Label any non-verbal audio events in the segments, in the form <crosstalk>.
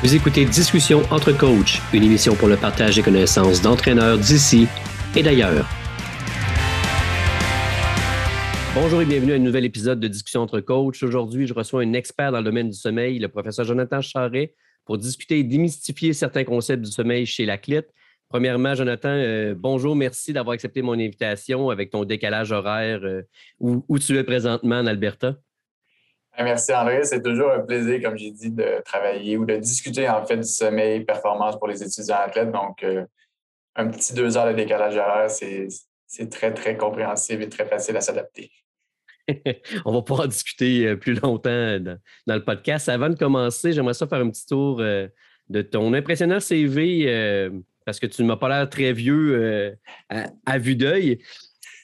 Vous écoutez Discussion entre coachs, une émission pour le partage des connaissances d'entraîneurs d'ici et d'ailleurs. Bonjour et bienvenue à un nouvel épisode de Discussion entre coachs. Aujourd'hui, je reçois un expert dans le domaine du sommeil, le professeur Jonathan Charret, pour discuter et démystifier certains concepts du sommeil chez l'athlète. Premièrement, Jonathan, euh, bonjour, merci d'avoir accepté mon invitation avec ton décalage horaire euh, où, où, tu es présentement en Alberta. Ah, merci André, c'est toujours un plaisir, comme j'ai dit, de travailler ou de discuter en fait du sommeil, performance pour les étudiants athlètes. Donc, euh, un petit deux heures de décalage horaire, c'est très, très compréhensible et très facile à s'adapter. <laughs> On va pouvoir discuter euh, plus longtemps dans, le podcast. Avant de commencer, j'aimerais ça faire un petit tour euh, de ton impressionnant CV parce que tu ne m'as pas l'air très vieux à, vue d'œil.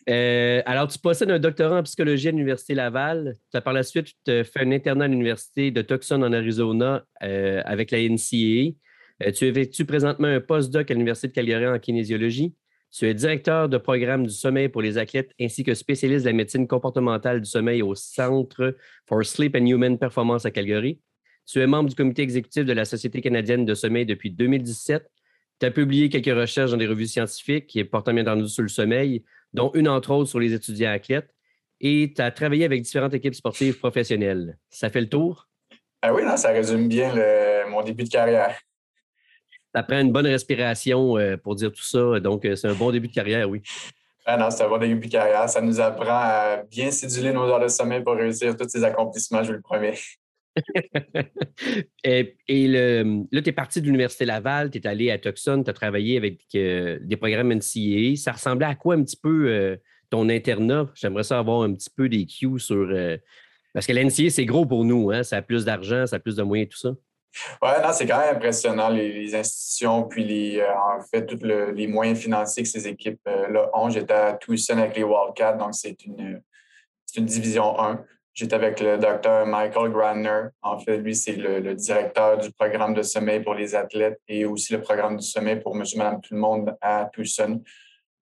Euh, alors, tu possèdes un doctorat en psychologie à l'Université Laval. Tu as par la suite fait un internat à l'Université de Tucson en Arizona euh, avec la NCAA. Euh, tu effectues présentement un postdoc à l'Université de Calgary en kinésiologie. Tu es directeur de programme du sommeil pour les athlètes ainsi que spécialiste de la médecine comportementale du sommeil au Centre for Sleep and Human Performance à Calgary. Tu es membre du comité exécutif de la Société canadienne de sommeil depuis 2017. Tu as publié quelques recherches dans des revues scientifiques qui portent bien entendu sur le sommeil, dont une entre autres sur les étudiants athlètes. Et tu as travaillé avec différentes équipes sportives professionnelles. Ça fait le tour? Ah oui, non, ça résume bien mon début de carrière. Ça prend une bonne respiration euh, pour dire tout ça. Donc, euh, c'est un bon début de carrière, oui. Ah non, c'est un bon début de carrière. Ça nous apprend à bien céduler nos heures de sommeil pour réussir tous ces accomplissements, je vous le promets. <laughs> et, là, tu es parti de l'Université Laval, tu es allé à Tucson, tu as travaillé avec euh, des programmes NCA. Ça ressemblait à quoi un petit peu euh, ton internat? J'aimerais ça avoir un petit peu des cues sur. Euh, parce que l'NCA, c'est gros pour nous, hein? ça a plus d'argent, ça a plus de moyens, tout ça. Oui, non, c'est quand même impressionnant, les, institutions, puis en fait, tous les moyens financiers que ces équipes-là ont. J'étais à Tucson avec les Wildcats, donc c'est une, une division 1. J'étais avec le docteur Michael Gradner. En fait, lui, c'est le, directeur du programme de sommeil pour les athlètes et aussi le programme du sommeil pour monsieur, madame, tout le monde à Tucson.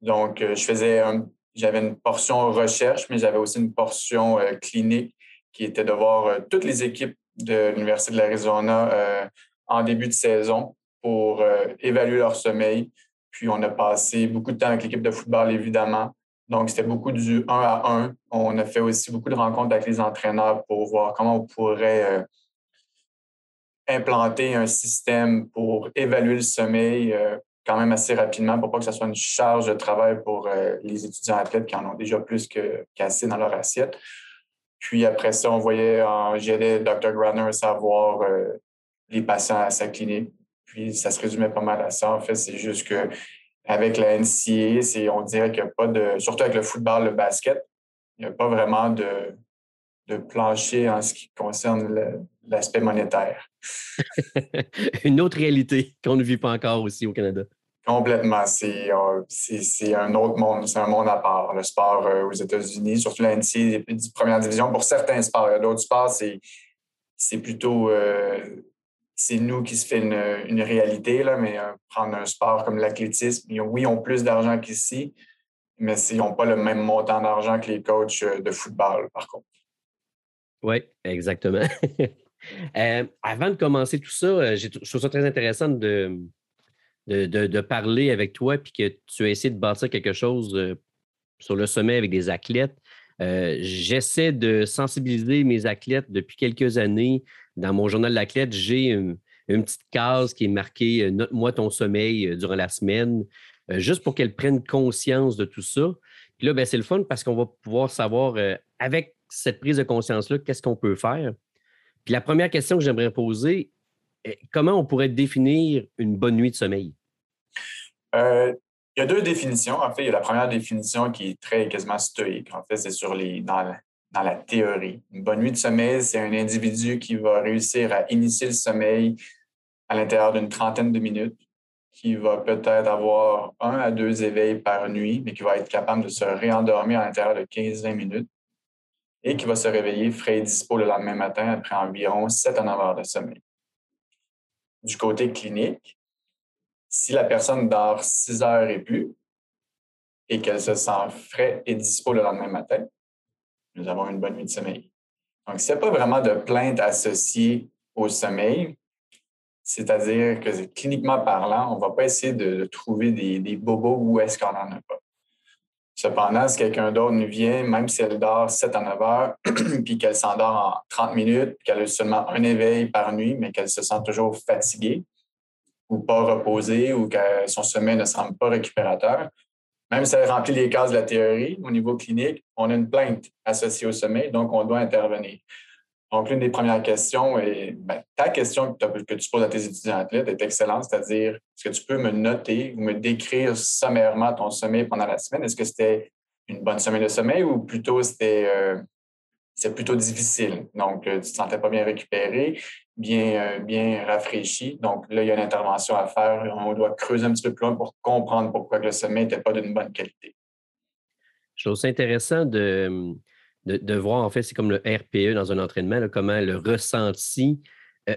Donc, euh, je faisais j'avais une portion recherche, mais j'avais aussi une portion euh, clinique qui était de voir euh, toutes les équipes de l'Université de l'Arizona en début de saison pour évaluer leur sommeil. Puis, on a passé beaucoup de temps avec l'équipe de football, évidemment. Donc, c'était beaucoup du un à un. On a fait aussi beaucoup de rencontres avec les entraîneurs pour voir comment on pourrait euh, implanter un système pour évaluer le sommeil euh, quand même assez rapidement pour pas que ce soit une charge de travail pour euh, les étudiants athlètes qui en ont déjà plus qu'assez dans leur assiette. Puis après ça, on voyait, j'aidais Dr. Granner savoir les patients à sa clinique. Puis ça se résumait pas mal à ça. En fait, c'est juste que avec la NCA, c'est, on dirait qu'il n'y a pas de, surtout avec le football, le basket, il n'y a pas vraiment de, de plancher en ce qui concerne l'aspect monétaire. <laughs> Une autre réalité qu'on ne vit pas encore aussi au Canada. Complètement. C'est, euh, c'est, un autre monde. C'est un monde à part. Le sport euh, aux États-Unis, surtout la NCA, première division. Pour certains sports, il y a d'autres sports, c'est, c'est plutôt euh, c'est nous qui se fait une, réalité, là, mais euh, prendre un sport comme l'athlétisme, oui, ils ont plus d'argent qu'ici, mais ils n'ont pas le même montant d'argent que les coachs euh, de football, par contre. Oui, exactement. <laughs> Euh, avant de commencer tout ça, je trouve ça très intéressant de, de, parler avec toi puis que tu as essayé de bâtir quelque chose sur le sommet avec des athlètes. J'essaie de sensibiliser mes athlètes depuis quelques années dans mon journal d'athlète, j'ai une, petite case qui est marquée euh, Note-moi ton sommeil euh, durant la semaine, euh, juste pour qu'elles prennent conscience de tout ça. Puis là, ben, c'est le fun parce qu'on va pouvoir savoir, avec cette prise de conscience-là, qu'est-ce qu'on peut faire. Puis la première question que j'aimerais poser, comment on pourrait définir une bonne nuit de sommeil? il y a deux définitions. En fait, il y a la première définition qui est très quasiment stoïque. En fait, c'est sur les, dans, dans la théorie. Une bonne nuit de sommeil, c'est un individu qui va réussir à initier le sommeil à l'intérieur d'une trentaine de minutes, qui va peut-être avoir un à deux éveils par nuit, mais qui va être capable de se réendormir à l'intérieur de 15-20 minutes et qui va se réveiller frais et dispo le lendemain matin après environ 7 à 9 heures de sommeil. Du côté clinique, si la personne dort 6 heures et plus et qu'elle se sent frais et dispo le lendemain matin, nous avons une bonne nuit de sommeil. Donc, s'il n'y a pas vraiment de plainte associée au sommeil, C'est-à-dire que cliniquement parlant, on ne va pas essayer de, trouver des, bobos où est-ce qu'on n'en a pas. Cependant, si quelqu'un d'autre nous vient, même si elle dort 7 à 9 heures, <clears throat> puis qu'elle s'endort en 30 minutes, qu'elle a seulement un éveil par nuit, mais qu'elle se sent toujours fatiguée ou pas reposée ou que son sommeil ne semble pas récupérateur, même si elle remplit les cases de la théorie au niveau clinique, on a une plainte associée au sommeil, donc on doit intervenir. Donc, l'une des premières questions est ben, ta question que, tu poses à tes étudiants athlètes est excellente, c'est-à-dire est-ce que tu peux me noter ou me décrire sommairement ton sommeil pendant la semaine? Est-ce que c'était une bonne semaine de sommeil ou plutôt c'était euh, plutôt difficile? Donc, euh, tu ne te sentais pas bien récupéré, bien, euh, bien rafraîchi. Donc, là, il y a une intervention à faire. On doit creuser un petit peu plus loin pour comprendre pourquoi le sommeil n'était pas d'une bonne qualité. Je trouve ça intéressant de de, voir, en fait, c'est comme le RPE dans un entraînement, comment le ressenti euh,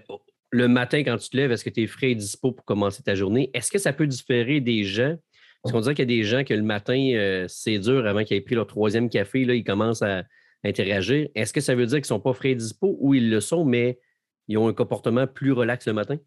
le matin quand tu te lèves, est-ce que tu es frais et dispo pour commencer ta journée? Est-ce que ça peut différer des gens? Parce qu'on dirait qu'il y a des gens que le matin, euh, c'est dur avant qu'ils aient pris leur troisième café, là, ils commencent à interagir. Est-ce que ça veut dire qu'ils ne sont pas frais et dispo? Ou ils le sont, mais ils ont un comportement plus relax le matin?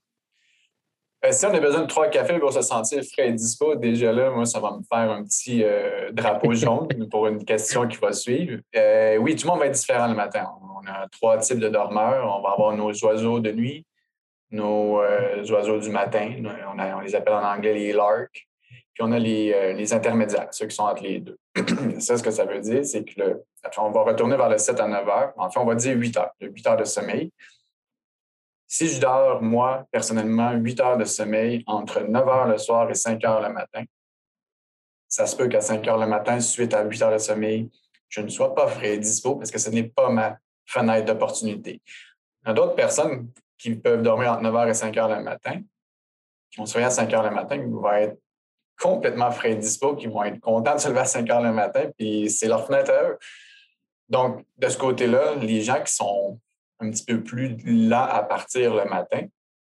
Euh, si on a besoin de trois cafés pour se sentir frais et dispo, déjà là, moi, ça va me faire un petit euh, drapeau <laughs> jaune pour une question qui va suivre. Euh, oui, tout le monde va être différent le matin. On a trois types de dormeurs. On va avoir nos oiseaux de nuit, nos oiseaux du matin. On, les appelle en anglais les larks. Puis on a les, les, intermédiaires, ceux qui sont entre les deux. <clears throat> ça, ce que ça veut dire, c'est que le, on va retourner vers le 7 à 9 heures. En fait, on va dire 8 heures, 8 heures de sommeil. Si je dors, moi, personnellement, 8 heures de sommeil entre 9 heures le soir et 5 heures le matin, ça se peut qu'à 5 heures le matin, suite à 8 heures de sommeil, je ne sois pas frais et dispo parce que ce n'est pas ma fenêtre d'opportunité. Il y a d'autres personnes qui peuvent dormir entre 9 heures et 5 heures le matin, qui vont se réveiller à 5 heures le matin, qui vont être complètement frais et dispo, qui vont être contents de se lever à 5 heures le matin, puis c'est leur fenêtre à eux. Donc, de ce côté-là, les gens qui sont un petit peu plus lent à partir le matin.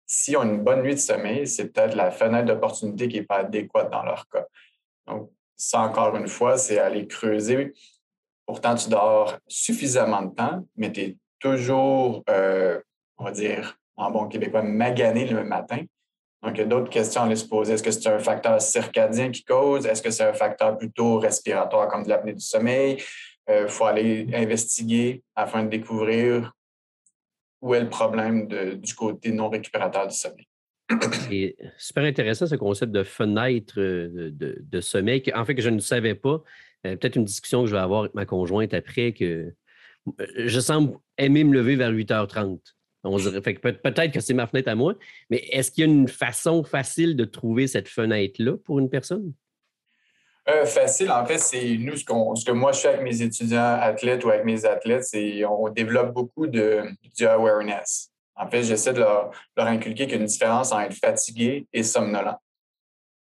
Si on a une bonne nuit de sommeil, c'est peut-être la fenêtre d'opportunité qui n'est pas adéquate dans leur cas. Donc, ça, encore une fois, c'est aller creuser. Pourtant, tu dors suffisamment de temps, mais tu es toujours, euh, on va dire, en bon québécois, magané le matin. Donc, il y a d'autres questions à se poser. Est-ce que c'est un facteur circadien qui cause? Est-ce que c'est un facteur plutôt respiratoire comme de l'apnée du sommeil? Il euh, faut aller investiguer afin de découvrir où est le problème du côté non récupérateur du sommeil. C'est super intéressant ce concept de fenêtre euh, de, sommeil, en fait, que je ne savais pas. Euh, peut-être une discussion que je vais avoir avec ma conjointe après, que euh, je semble aimer me lever vers 8h30. On peut-être que c'est ma fenêtre à moi, mais est-ce qu'il y a une façon facile de trouver cette fenêtre-là pour une personne? Euh, facile, en fait, c'est nous, ce, ce, que moi je fais avec mes étudiants athlètes ou avec mes athlètes, c'est on développe beaucoup de, du awareness. En fait, j'essaie de leur, inculquer qu'il y a une différence entre être fatigué et somnolent.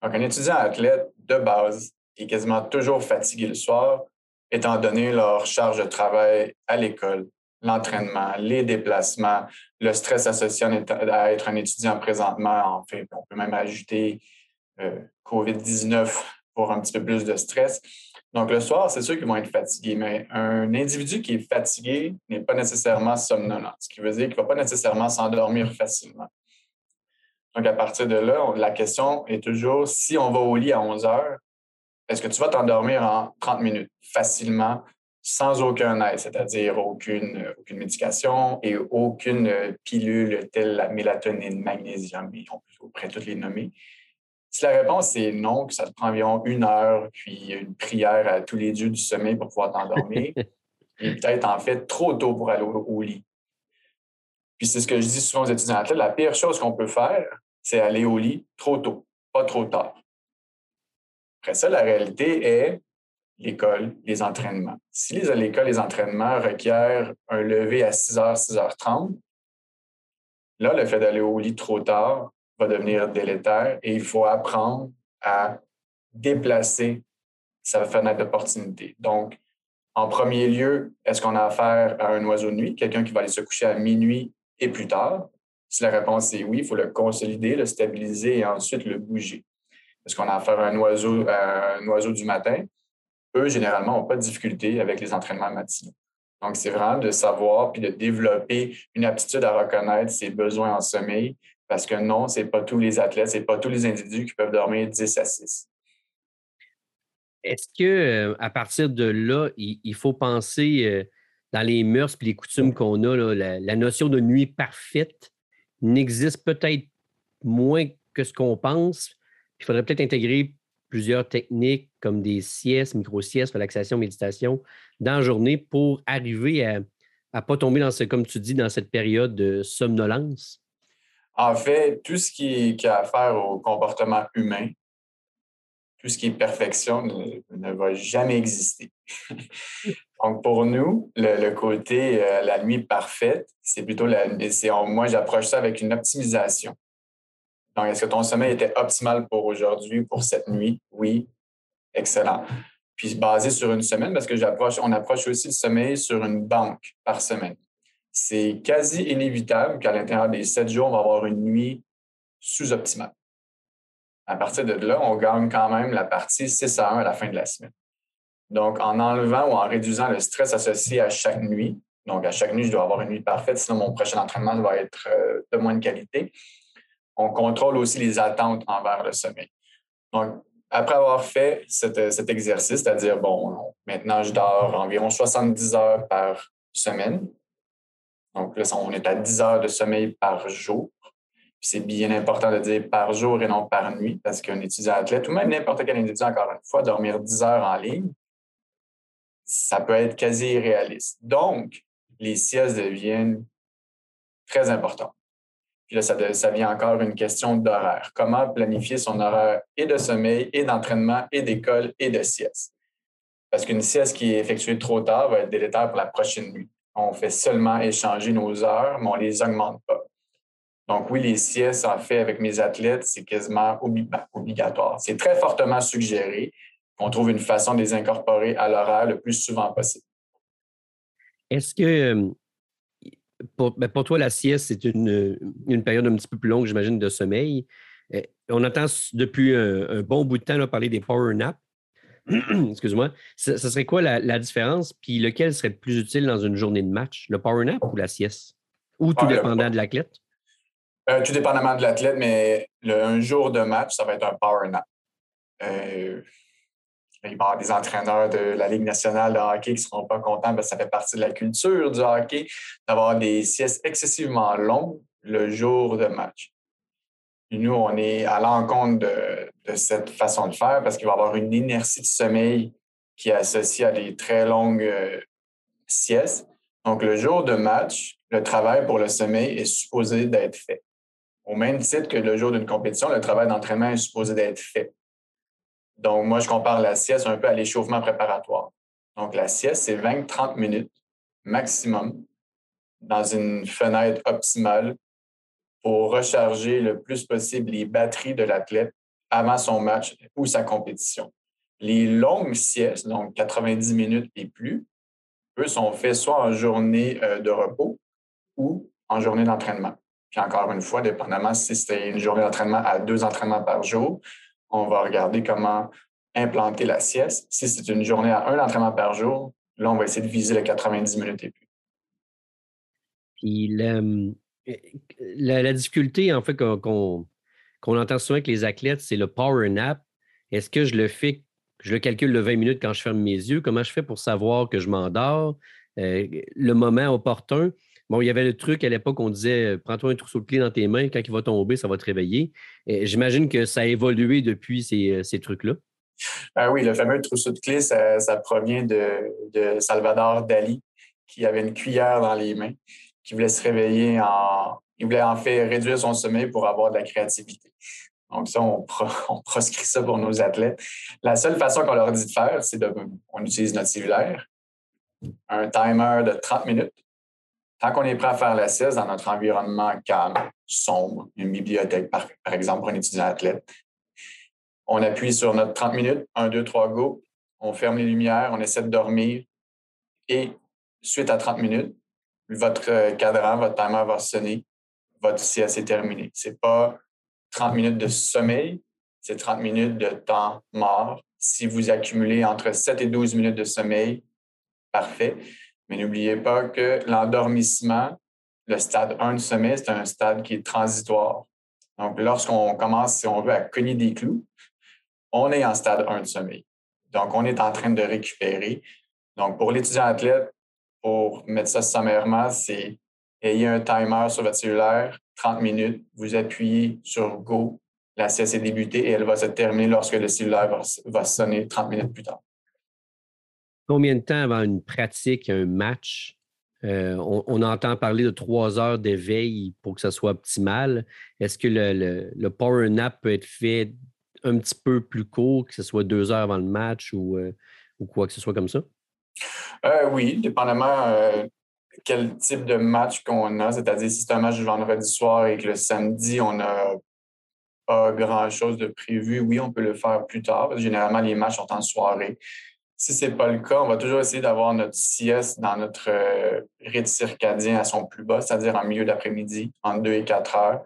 Donc, un étudiant athlète, de base, est quasiment toujours fatigué le soir, étant donné leur charge de travail à l'école, l'entraînement, les déplacements, le stress associé à être un étudiant présentement. En fait, on peut même ajouter euh, COVID-19 pour un petit peu plus de stress. Donc, le soir, c'est sûr qu'ils vont être fatigués, mais un individu qui est fatigué n'est pas nécessairement somnolent, ce qui veut dire qu'il ne va pas nécessairement s'endormir facilement. Donc, à partir de là, la question est toujours si on va au lit à 11 heures, est-ce que tu vas t'endormir en 30 minutes facilement, sans aucun aide, c'est-à-dire aucune, aucune médication et aucune pilule telle la mélatonine, magnésium, on peut toutes les nommer? Si la réponse est non, que ça te prend environ une heure, puis une prière à tous les dieux du sommeil pour pouvoir t'endormir, <laughs> et peut-être en fait trop tôt pour aller au, lit. Puis c'est ce que je dis souvent aux étudiants la pire chose qu'on peut faire, c'est aller au lit trop tôt, pas trop tard. Après ça, la réalité est l'école, les entraînements. Si l'école, les entraînements requièrent un lever à 6h, 6h30, là, le fait d'aller au lit trop tard va devenir délétère et il faut apprendre à déplacer sa fenêtre d'opportunité. Donc, en premier lieu, est-ce qu'on a affaire à un oiseau de nuit, quelqu'un qui va aller se coucher à minuit et plus tard? Si la réponse est oui, il faut le consolider, le stabiliser et ensuite le bouger. Est-ce qu'on a affaire à un oiseau, à un oiseau du matin? Eux, généralement, n'ont pas de difficulté avec les entraînements matinaux. Donc, c'est vraiment de savoir puis de développer une aptitude à reconnaître ses besoins en sommeil Parce que non, ce n'est pas tous les athlètes, ce n'est pas tous les individus qui peuvent dormir 10 à 6. Est-ce que euh, à partir de là, il, faut penser euh, dans les mœurs et les coutumes qu'on a, la, notion de nuit parfaite n'existe peut-être moins que ce qu'on pense. Il faudrait peut-être intégrer plusieurs techniques comme des siestes, micro-siestes, relaxation, méditation dans la journée pour arriver à ne pas tomber dans ce, comme tu dis, dans cette période de somnolence? En fait, tout ce qui, a affaire au comportement humain, tout ce qui est perfection ne, va jamais exister. <laughs> Donc, pour nous, le, côté euh, la nuit parfaite, c'est plutôt la. moi, j'approche ça avec une optimisation. Donc, est-ce que ton sommeil était optimal pour aujourd'hui, pour cette nuit? Oui. Excellent. Puis basé sur une semaine, parce que j'approche, on approche aussi le sommeil sur une banque par semaine. C'est quasi inévitable qu'à l'intérieur des sept jours, on va avoir une nuit sous-optimale à partir de là, on gagne quand même la partie 6 à 1 à la fin de la semaine. Donc, en enlevant ou en réduisant le stress associé à chaque nuit, donc à chaque nuit, je dois avoir une nuit parfaite, sinon mon prochain entraînement va être euh, de moins de qualité, on contrôle aussi les attentes envers le sommeil. Donc, après avoir fait cet, exercice, c'est-à-dire, bon, maintenant, je dors environ 70 heures par semaine. Donc là, on est à 10 heures de sommeil par jour c'est bien important de dire par jour et non par nuit, parce qu'un étudiant athlète, ou même n'importe quel individu, encore une fois, dormir 10 heures en ligne, ça peut être quasi irréaliste. Donc, les siestes deviennent très importantes. Puis là, ça, ça vient encore une question d'horaire. Comment planifier son horaire et de sommeil, et d'entraînement, et d'école, et de sieste? Parce qu'une sieste qui est effectuée trop tard va être délétère pour la prochaine nuit. On fait seulement échanger nos heures, mais on ne les augmente pas. Donc oui, les siestes, en fait, avec mes athlètes, c'est quasiment ben, obligatoire. C'est très fortement suggéré qu'on trouve une façon de les incorporer à l'horaire le plus souvent possible. Est-ce que ben, pour, toi, la sieste, c'est une, période un petit peu plus longue, j'imagine, de sommeil. Euh, on entend depuis un, bon bout de temps parler des power naps. <clears throat> Excuse-moi. Ce, serait quoi la, différence? Puis lequel serait le plus utile dans une journée de match? Le power nap ou la sieste? Ou tout ah, dépendant de l'athlète? Euh, tout dépendamment de l'athlète, mais un jour de match, ça va être un power nap. Euh, il va y avoir des entraîneurs de la Ligue nationale de hockey qui ne seront pas contents parce que ça fait partie de la culture du hockey d'avoir des siestes excessivement longues le jour de match. Nous, on est à l'encontre de, cette façon de faire parce qu'il va y avoir une inertie de sommeil qui est associée à des très longues euh, siestes. Donc, le jour de match, le travail pour le sommeil est supposé d'être fait. Au même titre que le jour d'une compétition, le travail d'entraînement est supposé d'être fait. Donc, moi, je compare la sieste un peu à l'échauffement préparatoire. Donc, la sieste, c'est 20-30 minutes maximum dans une fenêtre optimale pour recharger le plus possible les batteries de l'athlète avant son match ou sa compétition. Les longues siestes, donc 90 minutes et plus, eux sont faits soit en journée euh, de repos ou en journée d'entraînement. Puis encore une fois, dépendamment si c'était une journée d'entraînement à deux entraînements par jour, on va regarder comment implanter la sieste. Si c'est une journée à un entraînement par jour, là, on va essayer de viser les 90 minutes et plus. Puis la, difficulté, en fait, qu'on entend souvent avec les athlètes, c'est le power nap. Est-ce que je le fais, je le calcule de 20 minutes quand je ferme mes yeux? Comment je fais pour savoir que je m'endors? Euh, le moment opportun. Bon, il y avait le truc à l'époque, on disait euh, prends-toi un trousseau de clés dans tes mains, quand il va tomber, ça va te réveiller. J'imagine que ça a évolué depuis ces, euh, trucs-là. Ah oui, le fameux trousseau de clés, ça, provient de, Salvador Dali, qui avait une cuillère dans les mains, qui voulait se réveiller en. Il voulait en fait réduire son sommeil pour avoir de la créativité. Donc, ça, <laughs> on, proscrit ça pour nos athlètes. La seule façon qu'on leur dit de faire, c'est de. On utilise notre cellulaire, un timer de 30 minutes Tant qu'on est prêt à faire la sieste dans notre environnement calme, sombre, une bibliothèque, par, exemple, pour un étudiant athlète, on appuie sur notre 30 minutes, 1, 2, 3, go, on ferme les lumières, on essaie de dormir et suite à 30 minutes, votre euh, cadran, votre timer va sonner, votre sieste est terminée. Ce n'est pas 30 minutes de sommeil, c'est 30 minutes de temps mort. Si vous accumulez entre 7 et 12 minutes de sommeil, parfait. Mais n'oubliez pas que l'endormissement, le stade 1 du sommeil, c'est un stade qui est transitoire. Donc, lorsqu'on commence, si on veut, à cogner des clous, on est en stade 1 de sommeil. Donc, on est en train de récupérer. Donc, pour l'étudiant athlète, pour mettre ça sommairement, c'est ayez un timer sur votre cellulaire, 30 minutes, vous appuyez sur Go, la sieste est débutée et elle va se terminer lorsque le cellulaire va, sonner 30 minutes plus tard. Combien de temps avant une pratique, un match? Euh, on, entend parler de trois heures d'éveil pour que ça soit optimal. Est-ce que le, power nap peut être fait un petit peu plus court, que ce soit deux heures avant le match ou, euh, ou quoi que ce soit comme ça? Euh, oui, dépendamment quel type de match qu'on a. C'est-à-dire, si c'est un match du vendredi soir et que le samedi, on n'a pas grand-chose de prévu, oui, on peut le faire plus tard. généralement, les matchs sont en soirée. Si ce n'est pas le cas, on va toujours essayer d'avoir notre sieste dans notre euh, rythme circadien à son plus bas, c'est-à-dire en milieu d'après-midi, entre 2 et 4 heures.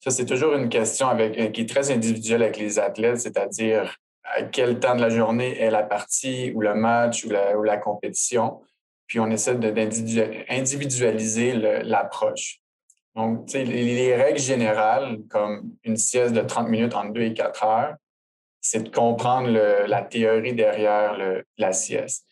Ça, c'est toujours une question euh, qui est très individuelle avec les athlètes, c'est-à-dire à quel temps de la journée est la partie ou le match ou la, compétition. Puis on essaie d'individualiser l'approche. Donc, les, les règles générales, comme une sieste de 30 minutes entre 2 et 4 heures, c'est de comprendre la théorie derrière la sieste.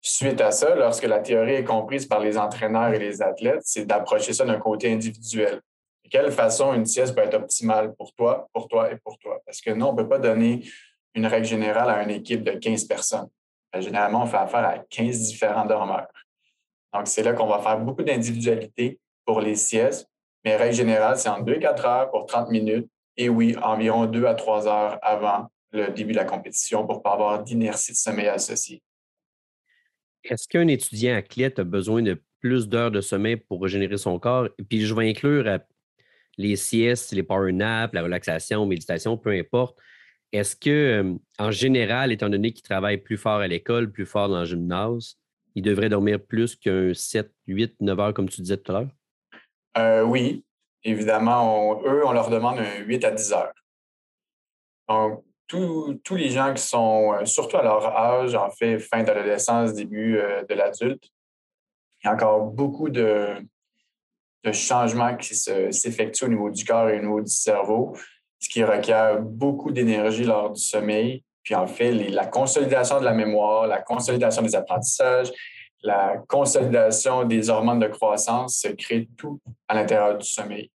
Suite à ça, lorsque la théorie est comprise par les entraîneurs et les athlètes, c'est d'approcher ça d'un côté individuel. De quelle façon une sieste peut être optimale pour toi, pour toi et pour toi? Parce que non, on ne peut pas donner une règle générale à une équipe de 15 personnes. Ben, généralement, on fait affaire à 15 différents dormeurs. Donc, c'est là qu'on va faire beaucoup d'individualité pour les siestes. Mais règle générale, c'est en 2 4 heures pour 30 minutes. Et oui, environ 2 à 3 heures avant le début de la compétition pour ne pas avoir d'inertie de sommeil associée. Est-ce qu'un étudiant athlète a besoin de plus d'heures de sommeil pour régénérer son corps? Et puis, je vais inclure euh, les siestes, les power naps, la relaxation, méditation, peu importe. Est-ce que, en général, étant donné qu'il travaille plus fort à l'école, plus fort dans le gymnase, il devrait dormir plus qu'un 7, 8, 9 heures, comme tu disais tout à l'heure? Euh, oui, évidemment, eux, on leur demande un 8 à 10 heures. Donc, tous les gens qui sont, euh, surtout à leur âge, en fait, fin d'adolescence, début euh, de l'adulte, il y a encore beaucoup de, changements qui s'effectuent au niveau du corps et au niveau du cerveau, ce qui requiert beaucoup d'énergie lors du sommeil. Puis en fait, la consolidation de la mémoire, la consolidation des apprentissages, la consolidation des hormones de croissance se crée tout à l'intérieur du sommeil.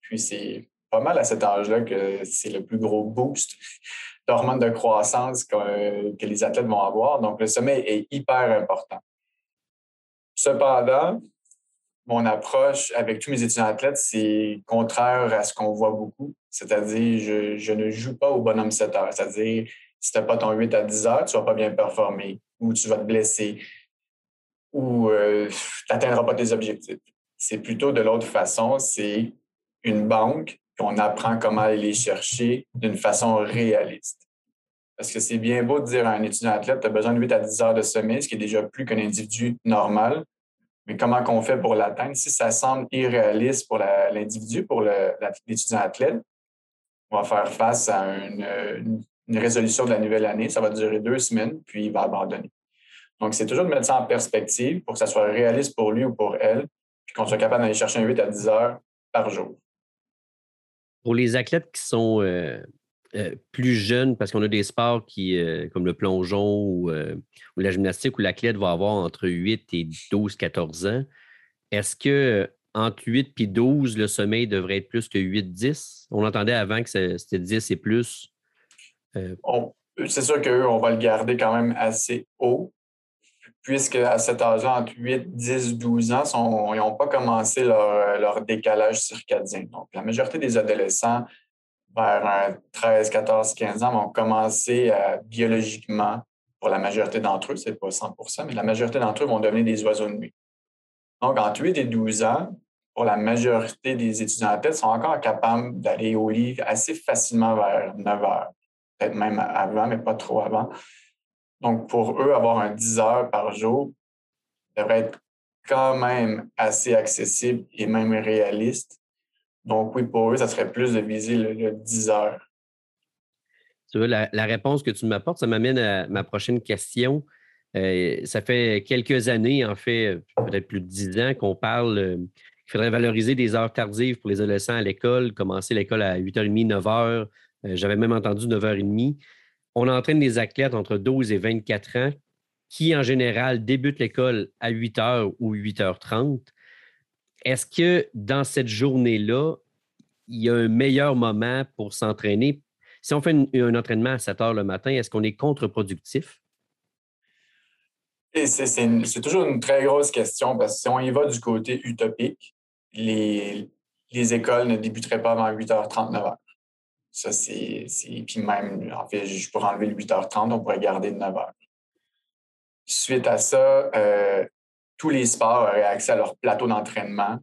Puis c'est pas mal à cet âge-là que c'est le plus gros boost d'hormones de croissance que, que, les athlètes vont avoir. Donc, le sommeil est hyper important. Cependant, mon approche avec tous mes étudiants athlètes, c'est contraire à ce qu'on voit beaucoup. C'est-à-dire, je, je, ne joue pas au bonhomme 7 heures. C'est-à-dire, si tu n'as pas ton 8 à 10 heures, tu ne vas pas bien performer ou tu vas te blesser ou euh, tu n'atteindras pas tes objectifs. C'est plutôt de l'autre façon, c'est une banque on apprend comment aller chercher d'une façon réaliste. Parce que c'est bien beau de dire à un étudiant athlète, tu as besoin de 8 à 10 heures de sommeil, ce qui est déjà plus qu'un individu normal. Mais comment qu'on fait pour l'atteindre? Si ça semble irréaliste pour l'individu, pour l'étudiant athlète, on va faire face à une, résolution de la nouvelle année. Ça va durer deux semaines, puis il va abandonner. Donc, c'est toujours de mettre ça en perspective pour que ça soit réaliste pour lui ou pour elle, puis qu'on soit capable d'aller chercher un 8 à 10 heures par jour. Pour les athlètes qui sont euh, euh, plus jeunes, parce qu'on a des sports qui, euh, comme le plongeon ou, la gymnastique, où l'athlète va avoir entre 8 et 12, 14 ans, est-ce que entre 8 et 12, le sommeil devrait être plus que 8, 10? On entendait avant que c'était 10 et plus. c'est sûr qu'eux, on va le garder quand même assez haut puisque à cet âge-là, entre 8, 10, 12 ans, ils n'ont pas commencé leur, décalage circadien. Donc, la majorité des adolescents, vers 13, 14, 15 ans, vont commencer biologiquement, pour la majorité d'entre eux, ce n'est pas 100% mais la majorité d'entre eux vont devenir des oiseaux de nuit. Donc, entre 8 et 12 ans, pour la majorité des étudiants en tête, sont encore capables d'aller au lit assez facilement vers 9 heures, peut-être même avant, mais pas trop avant. Donc, pour eux, avoir un 10 heures par jour devrait être quand même assez accessible et même réaliste. Donc, oui, pour eux, ça serait plus de viser le, 10 heures. Tu vois, la, réponse que tu m'apportes, ça m'amène à ma prochaine question. Euh, ça fait quelques années, en fait, peut-être plus de dix ans, qu'on parle, euh, qu'il faudrait valoriser des heures tardives pour les adolescents à l'école, commencer l'école à 8h30, 9h. J'avais même entendu 9h30. On entraîne des athlètes entre 12 et 24 ans qui, en général, débutent l'école à 8h ou 8h30. Est-ce que dans cette journée-là, il y a un meilleur moment pour s'entraîner? Si on fait un entraînement à 7 heures le matin, est-ce qu'on est contre-productif? C'est toujours une très grosse question parce que si on y va du côté utopique, les, les écoles ne débuteraient pas avant 8h30, 9h. Ça, c'est. Puis même, en fait, je pourrais enlever le 8h30, on pourrait garder 9h. Suite à ça, euh, tous les sports auraient accès à leur plateau d'entraînement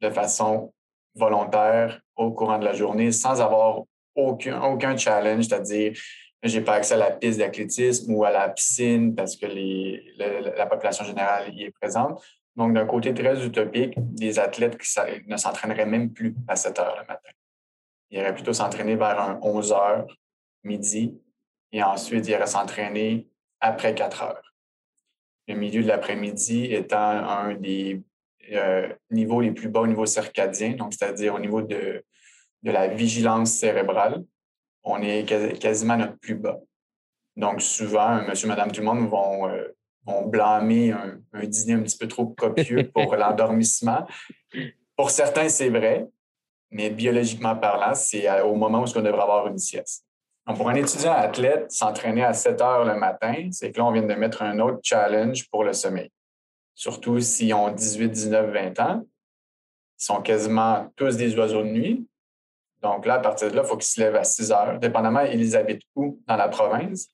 de façon volontaire au courant de la journée sans avoir aucun challenge, c'est-à-dire j'ai pas accès à la piste d'athlétisme ou à la piscine parce que les, la population générale y est présente. Donc, d'un côté très utopique, des athlètes qui ne s'entraîneraient même plus à 7 heures le matin. Ils iraient plutôt s'entraîner vers un 11 heures, midi, et ensuite ils iraient s'entraîner après 4 heures. Le milieu de l'après-midi étant un des euh, niveaux les plus bas au niveau circadien, donc c'est-à-dire au niveau de, de la vigilance cérébrale on est quasiment notre plus bas. Donc, souvent, monsieur, madame, tout le monde vont, euh, blâmer un, dîner un petit peu trop copieux <laughs> pour l'endormissement. Pour certains, c'est vrai, mais biologiquement parlant, c'est au moment où on devrait avoir une sieste. Donc, pour un étudiant athlète, s'entraîner à 7 heures le matin, c'est que là, on vient de mettre un autre challenge pour le sommeil. Surtout s'ils ont 18, 19, 20 ans. Ils sont quasiment tous des oiseaux de nuit. Donc là, à partir de là, il faut qu'ils se lèvent à 6 heures, dépendamment, ils habitent où dans la province.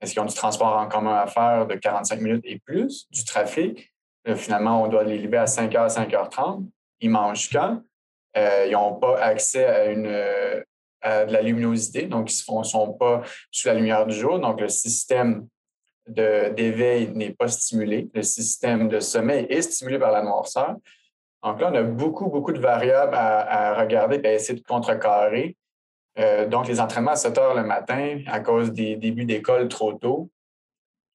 Est-ce qu'ils ont du transport en commun à faire de 45 minutes et plus, du trafic? Euh, finalement, on doit les lever à 5 h, 5 h 30. Ils mangent quand? Euh, ils n'ont pas accès à, une, de la luminosité, donc ils ne sont pas sous la lumière du jour. Donc, le système d'éveil n'est pas stimulé. Le système de sommeil est stimulé par la noirceur. Donc là, on a beaucoup, beaucoup de variables à, regarder et à essayer de contrecarrer. Euh, donc, les entraînements à 7 heures le matin à cause des débuts d'école trop tôt,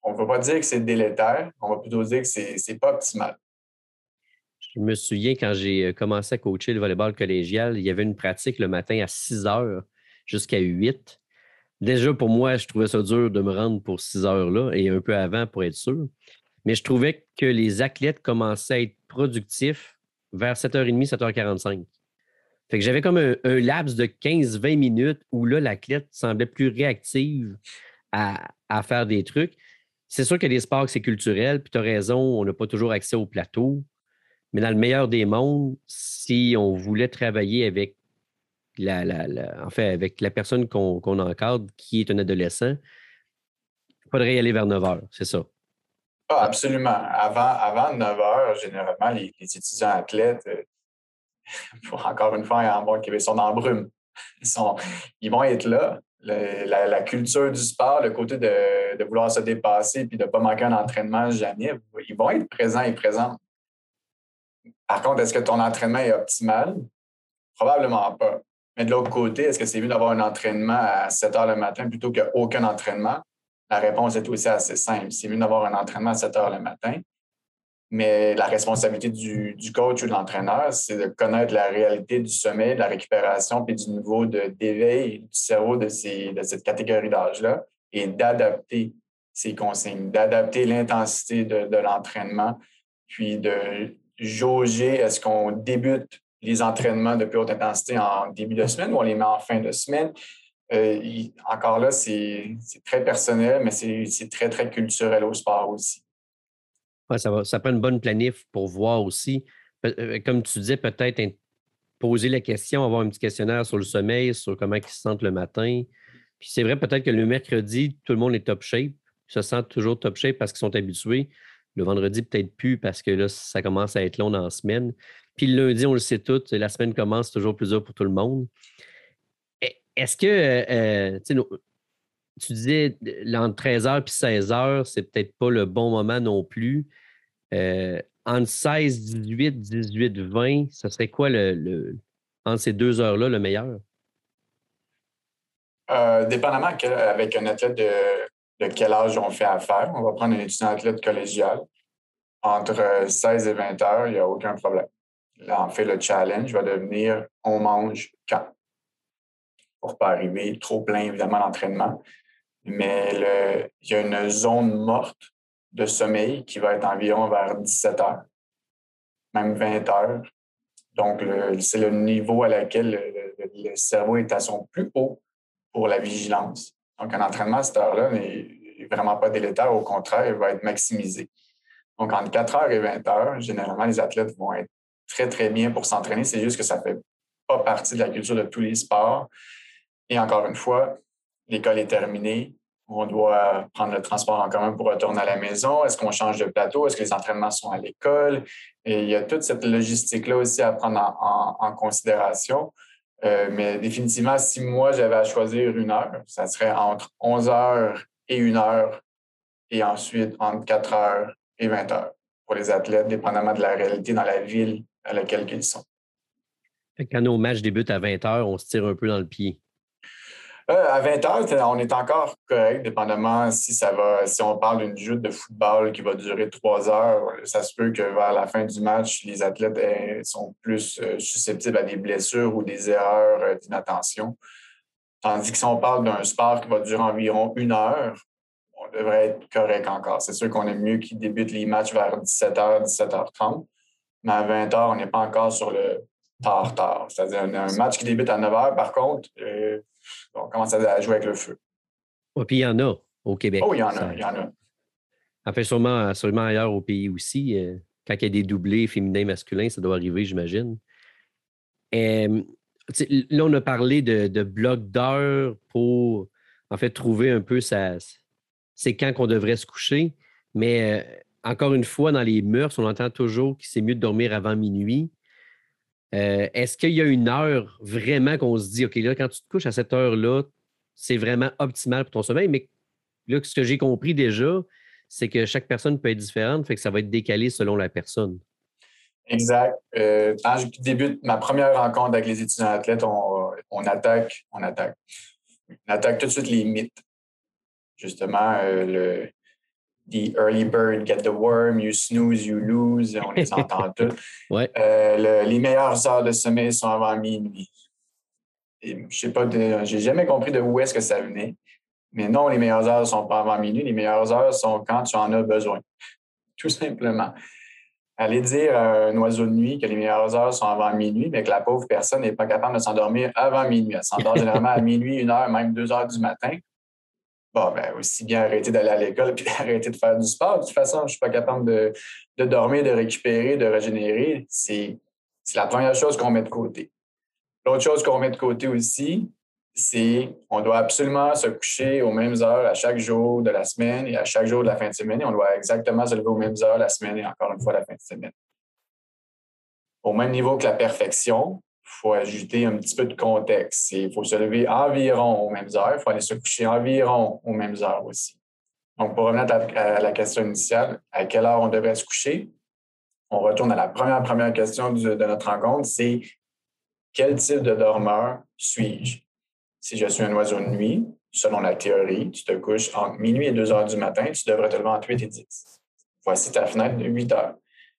on ne peut pas dire que c'est délétère, on va plutôt dire que ce n'est pas optimal. Je me souviens quand j'ai euh, commencé à coacher le volleyball collégial, il y avait une pratique le matin à 6 heures jusqu'à 8. Déjà, pour moi, je trouvais ça dur de me rendre pour 6 heures-là et un peu avant pour être sûr. Mais je trouvais que les athlètes commençaient à être productifs vers 7h30, 7h45. Fait que j'avais comme un, laps de 15-20 minutes où là, l'athlète semblait plus réactive à, faire des trucs. C'est sûr que les sports, c'est culturel, puis tu as raison, on n'a pas toujours accès au plateau. Mais dans le meilleur des mondes, si on voulait travailler avec la, fait, avec la personne qu'on encadre, qui est un adolescent, il faudrait y aller vers 9 h, c'est ça. Ah, absolument. Avant, avant 9 heures, généralement, les, étudiants athlètes, euh, <laughs> pour encore une fois, en bon Québec, sont en brume. Ils, sont, ils vont être là. la, culture du sport, le côté de, vouloir se dépasser puis de ne pas manquer un entraînement jamais, ils vont être présents et présents. Par contre, est-ce que ton entraînement est optimal? Probablement pas. Mais de l'autre côté, est-ce que c'est mieux d'avoir un entraînement à 7 heures le matin plutôt qu'aucun entraînement? La réponse est aussi assez simple. C'est mieux d'avoir un entraînement à 7 heures le matin, mais la responsabilité du, coach ou de l'entraîneur, c'est de connaître la réalité du sommeil, de la récupération, puis du niveau d'éveil du cerveau de, ces, de cette catégorie d'âge-là et d'adapter ces consignes, d'adapter l'intensité de, de l'entraînement, puis de jauger est-ce qu'on débute les entraînements de plus haute intensité en début de semaine ou on les met en fin de semaine? Euh, encore là, c'est très personnel, mais c'est très, très culturel au sport aussi. ça, va, ça une bonne planif pour voir aussi. Euh, comme tu disais, peut-être poser la question, avoir un petit questionnaire sur le sommeil, sur comment ils se sentent le matin. Puis c'est vrai, peut-être que le mercredi, tout le monde est top shape, ils se sentent toujours top shape parce qu'ils sont habitués. Le vendredi, peut-être plus parce que là, ça commence à être long dans la semaine. Puis le lundi, on le sait tout, la semaine commence toujours plus dur pour tout le monde. Est-ce que, euh, euh, tu disais, entre 13h et 16h, c'est peut-être pas le bon moment non plus. Euh, entre 16, 18, 18, 20, ce serait quoi le, entre ces deux heures-là le meilleur? dépendamment avec un athlète de, quel âge on fait affaire, on va prendre un étudiant athlète collégial. Entre 16 et 20 heures, il n'y a aucun problème. Là, en fait, le challenge va devenir on mange quand? Pour pas arriver trop plein, évidemment, l'entraînement. Mais il y a une zone morte de sommeil qui va être environ vers 17 heures, même 20 heures. Donc, c'est le niveau à laquelle le, cerveau est à son plus haut pour la vigilance. Donc, un entraînement à cette heure-là n'est vraiment pas délétère, au contraire, il va être maximisé. Donc, entre 4 heures et 20 heures, généralement, les athlètes vont être très, très bien pour s'entraîner. C'est juste que ça ne fait pas partie de la culture de tous les sports. Et encore une fois, l'école est terminée. On doit prendre le transport en commun pour retourner à la maison. Est-ce qu'on change de plateau? Est-ce que les entraînements sont à l'école? Et il y a toute cette logistique-là aussi à prendre en, considération. Euh, mais définitivement, si moi j'avais à choisir une heure, ça serait entre 11 heures et une heure, et ensuite entre 4 heures et 20 heures pour les athlètes, dépendamment de la réalité dans la ville à laquelle ils sont. Quand nos matchs débutent à 20 heures, on se tire un peu dans le pied. Euh, à 20 heures, on est encore correct, dépendamment si ça va, si on parle d'une joute de football qui va durer trois heures, ça se peut que vers la fin du match, les athlètes eh, sont plus euh, susceptibles à des blessures ou des erreurs euh, d'inattention. Tandis que si on parle d'un sport qui va durer environ une heure, on devrait être correct encore. C'est sûr qu'on est mieux qu'ils débutent les matchs vers 17h, 17h30, mais à 20h, on n'est pas encore sur le tard-tard. C'est-à-dire un, match qui débute à 9h, par contre, on commence à jouer avec le feu. Oui, puis il y en a au Québec. Oh, il y en a, il y en a. En fait, sûrement, ailleurs au pays aussi. Euh, quand il y a des doublés féminins masculins, ça doit arriver, j'imagine. là, on a parlé de, de blocs d'heures pour, en fait, trouver un peu sa, c'est quand qu'on devrait se coucher. Mais euh, encore une fois, dans les mœurs, on entend toujours que c'est mieux de dormir avant minuit. Euh, est-ce qu'il y a une heure vraiment qu'on se dit, OK, là, quand tu te couches à cette heure-là, c'est vraiment optimal pour ton sommeil? Mais là, ce que j'ai compris déjà, c'est que chaque personne peut être différente, fait que ça va être décalé selon la personne. Exact. Euh, quand je débute ma première rencontre avec les étudiants athlètes, on, attaque, on attaque. On attaque tout de suite les mythes. Justement, euh, le, The Early Bird Get the Worm, You Snooze, You Lose, on les <laughs> entend tous. Euh, les meilleures heures de sommeil sont avant minuit. Je sais pas, j'ai jamais compris de où est-ce que ça venait. Mais non, les meilleures heures ne sont pas avant minuit. Les meilleures heures sont quand tu en as besoin. <laughs> Tout simplement. Aller dire à un oiseau de nuit que les meilleures heures sont avant minuit, mais que la pauvre personne n'est pas capable de s'endormir avant minuit. Elle s'endort <laughs> généralement à minuit, une heure, même deux heures du matin. Bon, ben, aussi bien arrêter d'aller à l'école puis <laughs> arrêter de faire du sport. De toute façon, je ne suis pas capable de, de, dormir, de récupérer, de régénérer. C'est la première chose qu'on met de côté. L'autre chose qu'on met de côté aussi, c'est on doit absolument se coucher aux mêmes heures à chaque jour de la semaine et à chaque jour de la fin de semaine. on doit exactement se lever aux mêmes heures la semaine et encore une fois la fin de semaine. Au même niveau que la perfection, faut ajouter un petit peu de contexte. Il faut se lever environ aux mêmes heures. Il faut aller se coucher environ aux mêmes heures aussi. Donc, pour revenir à la question initiale, à quelle heure on devrait se coucher? On retourne à la première, première question de notre rencontre, c'est quel type de dormeur suis-je? Si je suis un oiseau de nuit, selon la théorie, tu te couches entre minuit et 2 heures du matin, tu devrais te lever entre 8 et 10. Voici ta fenêtre de 8 heures.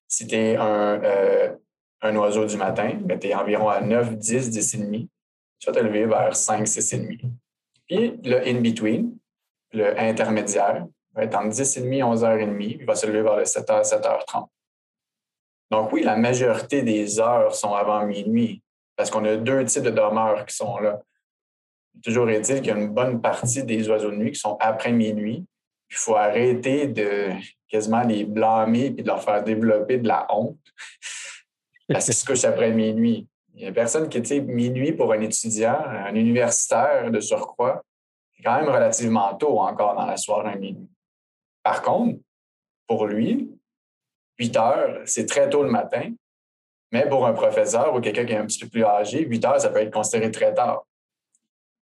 Si tu es un, euh, un oiseau du matin, mais tu es environ à 9, 10, 10 et demi. Tu vas te lever vers 5, 6 et demi. Puis le in-between, le intermédiaire, va être entre 10 et demi 11 h 30 il va se lever vers le 7 h 7 h 30 Donc oui, la majorité des heures sont avant minuit parce qu'on a deux types de dormeurs qui sont là. Toujours est-il qu'il y a une bonne partie des oiseaux de nuit qui sont après minuit. Il faut arrêter de quasiment les blâmer et de leur faire développer de la honte parce qu'il se couche après minuit? Il y a personne qui, est minuit pour un étudiant, un universitaire de surcroît, c'est quand même relativement tôt encore dans la soirée à minuit. Par contre, pour lui, 8 heures, c'est très tôt le matin, mais pour un professeur ou quelqu'un qui est un petit peu plus âgé, 8 heures, ça peut être considéré très tard.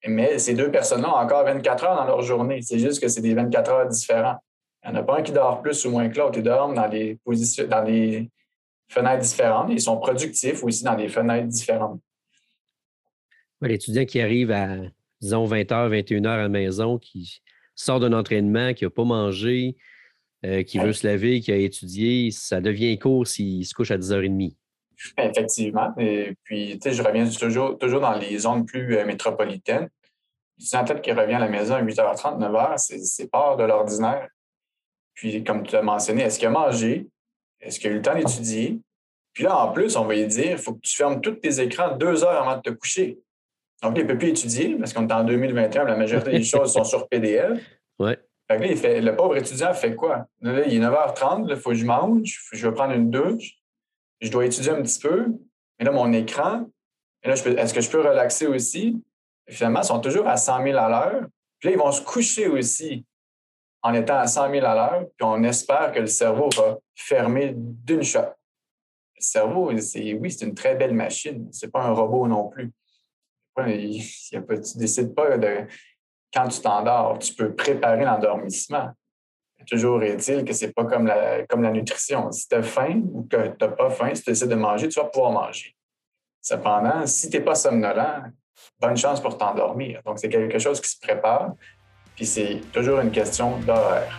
Mais ces deux personnes-là ont encore 24 heures dans leur journée. C'est juste que c'est des 24 heures différents. Il n'y en a pas un qui dort plus ou moins que l'autre. Ils dorment dans des positions, dans fenêtres différentes. Ils sont productifs aussi dans des fenêtres différentes. L'étudiant qui arrive à, disons, 20h, 21h à la maison, qui sort d'un entraînement, qui n'a pas mangé, euh, qui veut se laver, qui a étudié, ça devient court s'il se couche à 10h30. Effectivement. Et puis, tu sais, je reviens toujours, toujours dans les zones plus euh, métropolitaines. C'est un tête qui revient à la maison à 8h30, 9h, c'est pas de l'ordinaire. Puis, comme tu as mentionné, est-ce qu'il a mangé? Est-ce qu'il a eu le temps d'étudier? Puis là, en plus, on va lui dire, il faut que tu fermes tous tes écrans deux heures avant de te coucher. Donc, il ne peut plus étudier parce qu'on est en 2021, la majorité des <laughs> choses sont sur PDF. Ouais. Fait que là, il fait, le pauvre étudiant fait quoi? Là, il est 9h30, il faut que je mange, je vais prendre une douche, je dois étudier un petit peu, mais là, mon écran, est-ce que je peux relaxer aussi? finalement, ils sont toujours à 100 000 à l'heure. Puis là, ils vont se coucher aussi en étant à 100 000 à l'heure, puis on espère que le cerveau va fermer d'une shot. Le cerveau, oui, c'est une très belle machine. C'est pas un robot non plus. Il, il, tu décides pas de quand tu t'endors, tu peux préparer l'endormissement. Toujours est-il que c'est pas comme la, comme la nutrition. Si tu as faim ou que tu n'as pas faim, si tu essaies de manger, tu vas pouvoir manger. Cependant, si tu n'es pas somnolent, bonne chance pour t'endormir. Donc, c'est quelque chose qui se prépare, puis c'est toujours une question d'horaire.